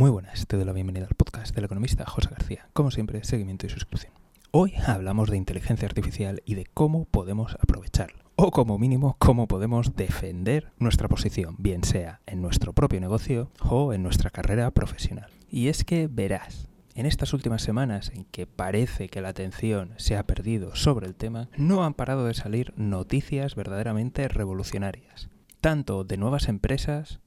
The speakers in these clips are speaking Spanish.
Muy buenas, te doy la bienvenida al podcast del economista José García. Como siempre, seguimiento y suscripción. Hoy hablamos de inteligencia artificial y de cómo podemos aprovecharlo. O como mínimo, cómo podemos defender nuestra posición, bien sea en nuestro propio negocio o en nuestra carrera profesional. Y es que verás, en estas últimas semanas en que parece que la atención se ha perdido sobre el tema, no han parado de salir noticias verdaderamente revolucionarias, tanto de nuevas empresas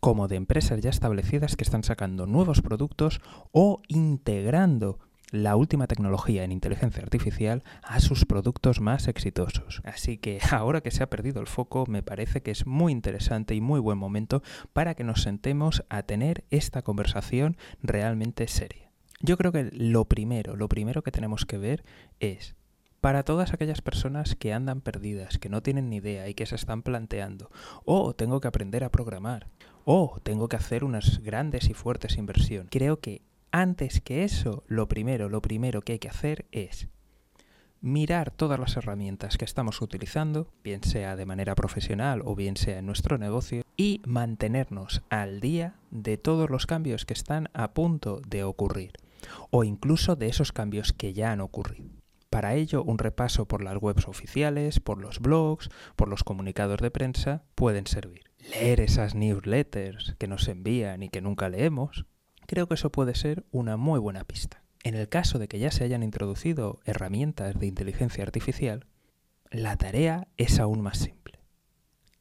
como de empresas ya establecidas que están sacando nuevos productos o integrando la última tecnología en inteligencia artificial a sus productos más exitosos. Así que ahora que se ha perdido el foco, me parece que es muy interesante y muy buen momento para que nos sentemos a tener esta conversación realmente seria. Yo creo que lo primero, lo primero que tenemos que ver es para todas aquellas personas que andan perdidas, que no tienen ni idea y que se están planteando, oh, tengo que aprender a programar, oh, tengo que hacer unas grandes y fuertes inversiones. Creo que antes que eso, lo primero, lo primero que hay que hacer es mirar todas las herramientas que estamos utilizando, bien sea de manera profesional o bien sea en nuestro negocio, y mantenernos al día de todos los cambios que están a punto de ocurrir o incluso de esos cambios que ya han ocurrido. Para ello, un repaso por las webs oficiales, por los blogs, por los comunicados de prensa pueden servir. Leer esas newsletters que nos envían y que nunca leemos, creo que eso puede ser una muy buena pista. En el caso de que ya se hayan introducido herramientas de inteligencia artificial, la tarea es aún más simple.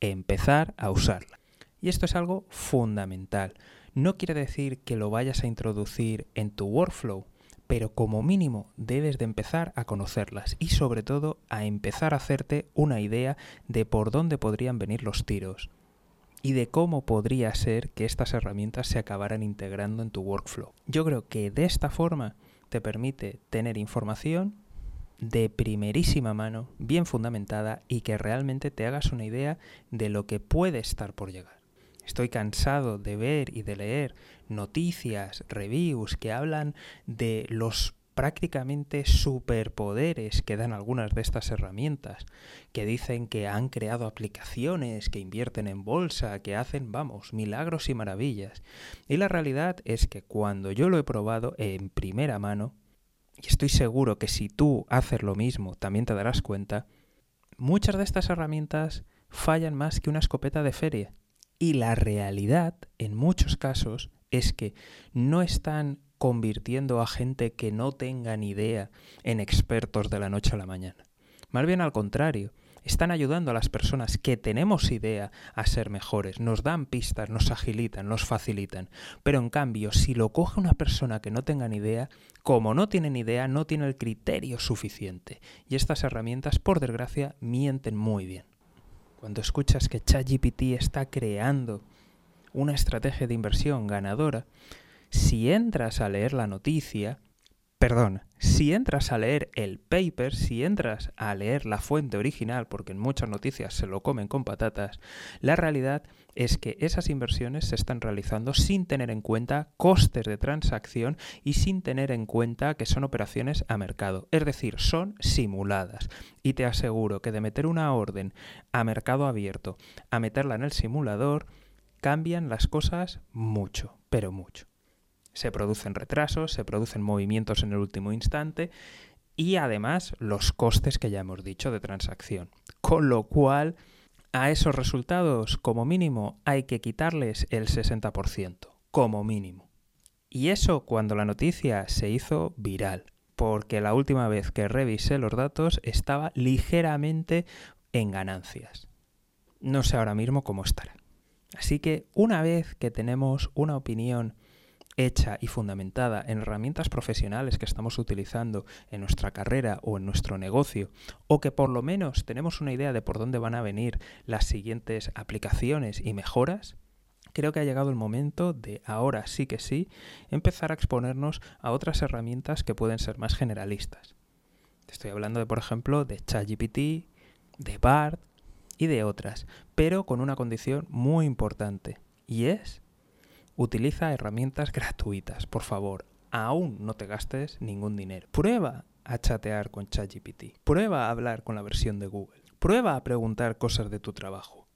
Empezar a usarla. Y esto es algo fundamental, no quiere decir que lo vayas a introducir en tu workflow, pero como mínimo debes de empezar a conocerlas y sobre todo a empezar a hacerte una idea de por dónde podrían venir los tiros y de cómo podría ser que estas herramientas se acabaran integrando en tu workflow. Yo creo que de esta forma te permite tener información de primerísima mano, bien fundamentada y que realmente te hagas una idea de lo que puede estar por llegar. Estoy cansado de ver y de leer noticias, reviews que hablan de los prácticamente superpoderes que dan algunas de estas herramientas, que dicen que han creado aplicaciones, que invierten en bolsa, que hacen, vamos, milagros y maravillas. Y la realidad es que cuando yo lo he probado en primera mano, y estoy seguro que si tú haces lo mismo también te darás cuenta, muchas de estas herramientas fallan más que una escopeta de feria. Y la realidad, en muchos casos, es que no están convirtiendo a gente que no tenga ni idea en expertos de la noche a la mañana. Más bien al contrario, están ayudando a las personas que tenemos idea a ser mejores, nos dan pistas, nos agilitan, nos facilitan. Pero en cambio, si lo coge una persona que no tenga ni idea, como no tiene ni idea, no tiene el criterio suficiente. Y estas herramientas, por desgracia, mienten muy bien cuando escuchas que ChatGPT está creando una estrategia de inversión ganadora, si entras a leer la noticia, perdón, si entras a leer el paper, si entras a leer la fuente original, porque en muchas noticias se lo comen con patatas, la realidad es que esas inversiones se están realizando sin tener en cuenta costes de transacción y sin tener en cuenta que son operaciones a mercado. Es decir, son simuladas. Y te aseguro que de meter una orden a mercado abierto a meterla en el simulador, cambian las cosas mucho, pero mucho se producen retrasos, se producen movimientos en el último instante y además los costes que ya hemos dicho de transacción. Con lo cual, a esos resultados, como mínimo, hay que quitarles el 60%, como mínimo. Y eso cuando la noticia se hizo viral, porque la última vez que revisé los datos estaba ligeramente en ganancias. No sé ahora mismo cómo estará. Así que una vez que tenemos una opinión hecha y fundamentada en herramientas profesionales que estamos utilizando en nuestra carrera o en nuestro negocio, o que por lo menos tenemos una idea de por dónde van a venir las siguientes aplicaciones y mejoras, creo que ha llegado el momento de ahora sí que sí empezar a exponernos a otras herramientas que pueden ser más generalistas. Estoy hablando de, por ejemplo, de ChatGPT, de BART y de otras, pero con una condición muy importante, y es Utiliza herramientas gratuitas, por favor. Aún no te gastes ningún dinero. Prueba a chatear con ChatGPT. Prueba a hablar con la versión de Google. Prueba a preguntar cosas de tu trabajo.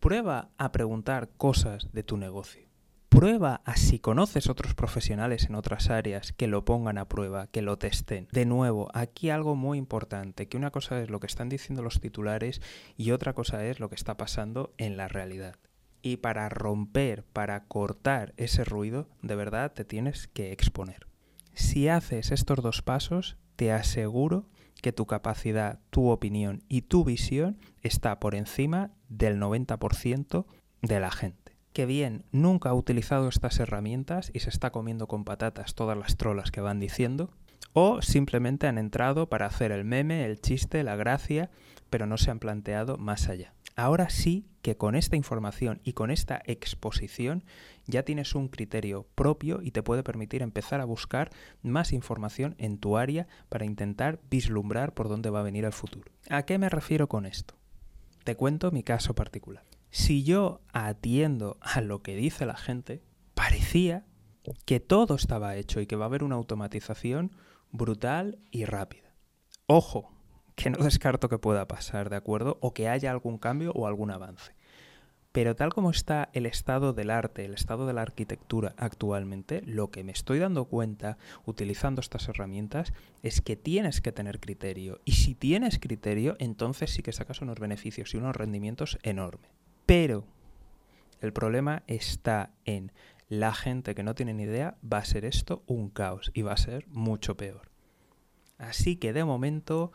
Prueba a preguntar cosas de tu negocio. Prueba a si conoces otros profesionales en otras áreas que lo pongan a prueba, que lo testen. De nuevo, aquí algo muy importante, que una cosa es lo que están diciendo los titulares y otra cosa es lo que está pasando en la realidad. Y para romper, para cortar ese ruido, de verdad te tienes que exponer. Si haces estos dos pasos, te aseguro que tu capacidad, tu opinión y tu visión está por encima del 90% de la gente. Que bien, nunca ha utilizado estas herramientas y se está comiendo con patatas todas las trolas que van diciendo, o simplemente han entrado para hacer el meme, el chiste, la gracia, pero no se han planteado más allá. Ahora sí que con esta información y con esta exposición ya tienes un criterio propio y te puede permitir empezar a buscar más información en tu área para intentar vislumbrar por dónde va a venir el futuro. ¿A qué me refiero con esto? Te cuento mi caso particular. Si yo atiendo a lo que dice la gente, parecía que todo estaba hecho y que va a haber una automatización brutal y rápida. Ojo, que no descarto que pueda pasar, ¿de acuerdo? O que haya algún cambio o algún avance. Pero tal como está el estado del arte, el estado de la arquitectura actualmente, lo que me estoy dando cuenta utilizando estas herramientas es que tienes que tener criterio. Y si tienes criterio, entonces sí que sacas unos beneficios y unos rendimientos enormes. Pero el problema está en la gente que no tiene ni idea, va a ser esto un caos y va a ser mucho peor. Así que de momento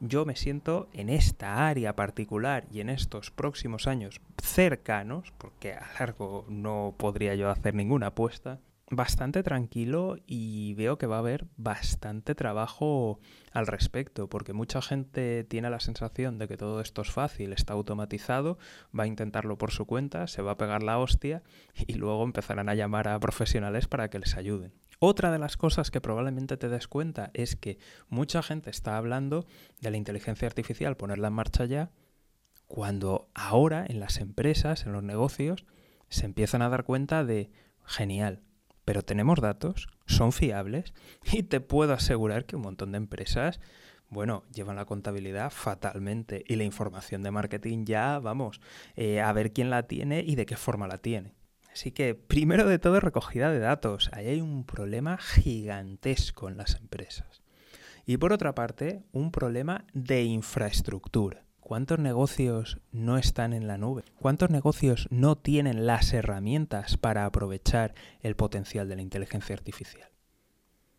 yo me siento en esta área particular y en estos próximos años cercanos, porque a largo no podría yo hacer ninguna apuesta, bastante tranquilo y veo que va a haber bastante trabajo al respecto, porque mucha gente tiene la sensación de que todo esto es fácil, está automatizado, va a intentarlo por su cuenta, se va a pegar la hostia y luego empezarán a llamar a profesionales para que les ayuden. Otra de las cosas que probablemente te des cuenta es que mucha gente está hablando de la inteligencia artificial, ponerla en marcha ya, cuando ahora en las empresas, en los negocios, se empiezan a dar cuenta de, genial, pero tenemos datos, son fiables y te puedo asegurar que un montón de empresas, bueno, llevan la contabilidad fatalmente y la información de marketing ya, vamos, eh, a ver quién la tiene y de qué forma la tiene. Así que, primero de todo, recogida de datos. Ahí hay un problema gigantesco en las empresas. Y por otra parte, un problema de infraestructura. ¿Cuántos negocios no están en la nube? ¿Cuántos negocios no tienen las herramientas para aprovechar el potencial de la inteligencia artificial?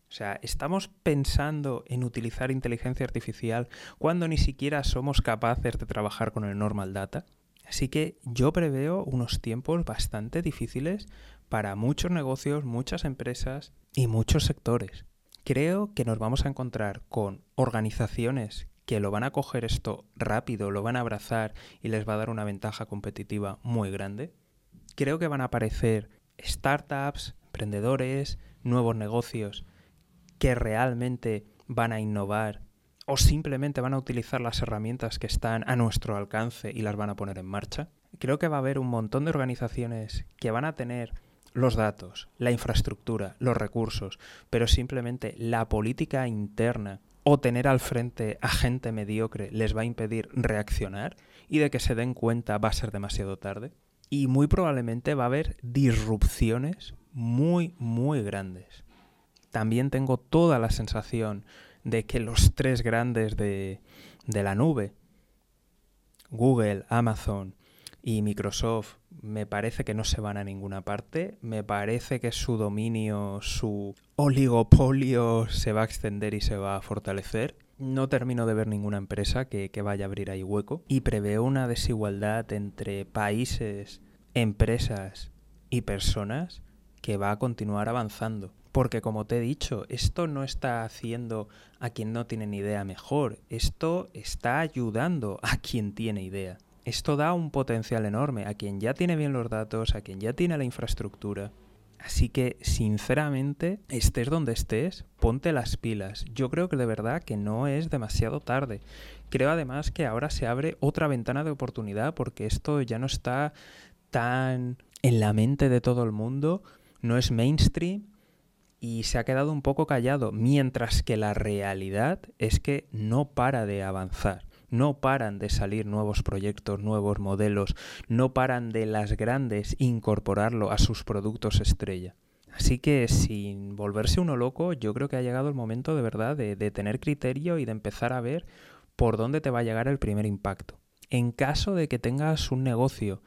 O sea, estamos pensando en utilizar inteligencia artificial cuando ni siquiera somos capaces de trabajar con el normal data. Así que yo preveo unos tiempos bastante difíciles para muchos negocios, muchas empresas y muchos sectores. Creo que nos vamos a encontrar con organizaciones que lo van a coger esto rápido, lo van a abrazar y les va a dar una ventaja competitiva muy grande. Creo que van a aparecer startups, emprendedores, nuevos negocios que realmente van a innovar o simplemente van a utilizar las herramientas que están a nuestro alcance y las van a poner en marcha. Creo que va a haber un montón de organizaciones que van a tener los datos, la infraestructura, los recursos, pero simplemente la política interna o tener al frente a gente mediocre les va a impedir reaccionar y de que se den cuenta va a ser demasiado tarde. Y muy probablemente va a haber disrupciones muy, muy grandes. También tengo toda la sensación de que los tres grandes de, de la nube, Google, Amazon y Microsoft, me parece que no se van a ninguna parte, me parece que su dominio, su oligopolio se va a extender y se va a fortalecer. No termino de ver ninguna empresa que, que vaya a abrir ahí hueco y preveo una desigualdad entre países, empresas y personas que va a continuar avanzando. Porque como te he dicho, esto no está haciendo a quien no tiene ni idea mejor, esto está ayudando a quien tiene idea. Esto da un potencial enorme a quien ya tiene bien los datos, a quien ya tiene la infraestructura. Así que, sinceramente, estés donde estés, ponte las pilas. Yo creo que de verdad que no es demasiado tarde. Creo además que ahora se abre otra ventana de oportunidad porque esto ya no está tan en la mente de todo el mundo, no es mainstream y se ha quedado un poco callado, mientras que la realidad es que no para de avanzar. no paran de salir nuevos proyectos, nuevos modelos, no paran de las grandes incorporarlo a sus productos estrella. Así que sin volverse uno loco, yo creo que ha llegado el momento de verdad de, de tener criterio y de empezar a ver por dónde te va a llegar el primer impacto. En caso de que tengas un negocio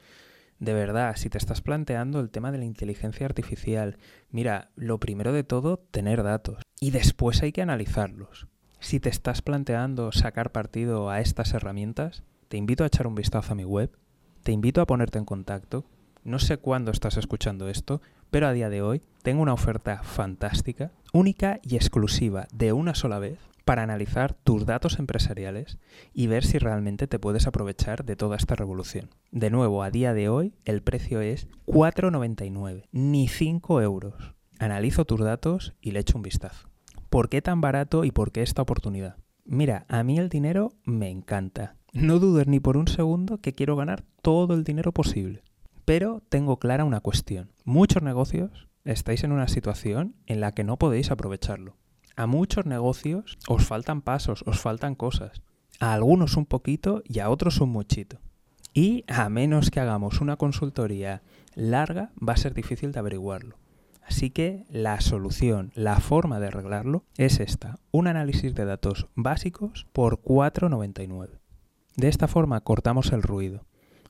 de verdad, si te estás planteando el tema de la inteligencia artificial, mira, lo primero de todo, tener datos. Y después hay que analizarlos. Si te estás planteando sacar partido a estas herramientas, te invito a echar un vistazo a mi web, te invito a ponerte en contacto. No sé cuándo estás escuchando esto, pero a día de hoy tengo una oferta fantástica, única y exclusiva de una sola vez para analizar tus datos empresariales y ver si realmente te puedes aprovechar de toda esta revolución. De nuevo, a día de hoy el precio es 4,99, ni 5 euros. Analizo tus datos y le echo un vistazo. ¿Por qué tan barato y por qué esta oportunidad? Mira, a mí el dinero me encanta. No dudes ni por un segundo que quiero ganar todo el dinero posible. Pero tengo clara una cuestión. Muchos negocios estáis en una situación en la que no podéis aprovecharlo. A muchos negocios os faltan pasos, os faltan cosas. A algunos un poquito y a otros un muchito. Y a menos que hagamos una consultoría larga, va a ser difícil de averiguarlo. Así que la solución, la forma de arreglarlo es esta, un análisis de datos básicos por 4,99. De esta forma cortamos el ruido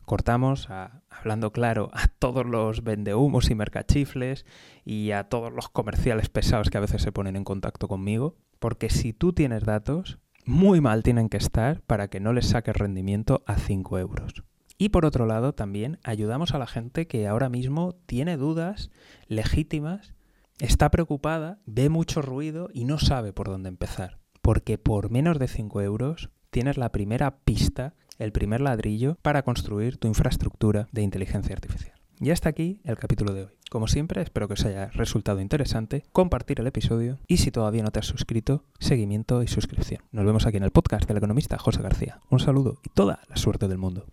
cortamos, hablando claro, a todos los vendehumos y mercachifles y a todos los comerciales pesados que a veces se ponen en contacto conmigo, porque si tú tienes datos, muy mal tienen que estar para que no les saques rendimiento a 5 euros. Y por otro lado, también ayudamos a la gente que ahora mismo tiene dudas legítimas, está preocupada, ve mucho ruido y no sabe por dónde empezar. Porque por menos de 5 euros tienes la primera pista el primer ladrillo para construir tu infraestructura de inteligencia artificial. Y hasta aquí el capítulo de hoy. Como siempre, espero que os haya resultado interesante, compartir el episodio y si todavía no te has suscrito, seguimiento y suscripción. Nos vemos aquí en el podcast del economista José García. Un saludo y toda la suerte del mundo.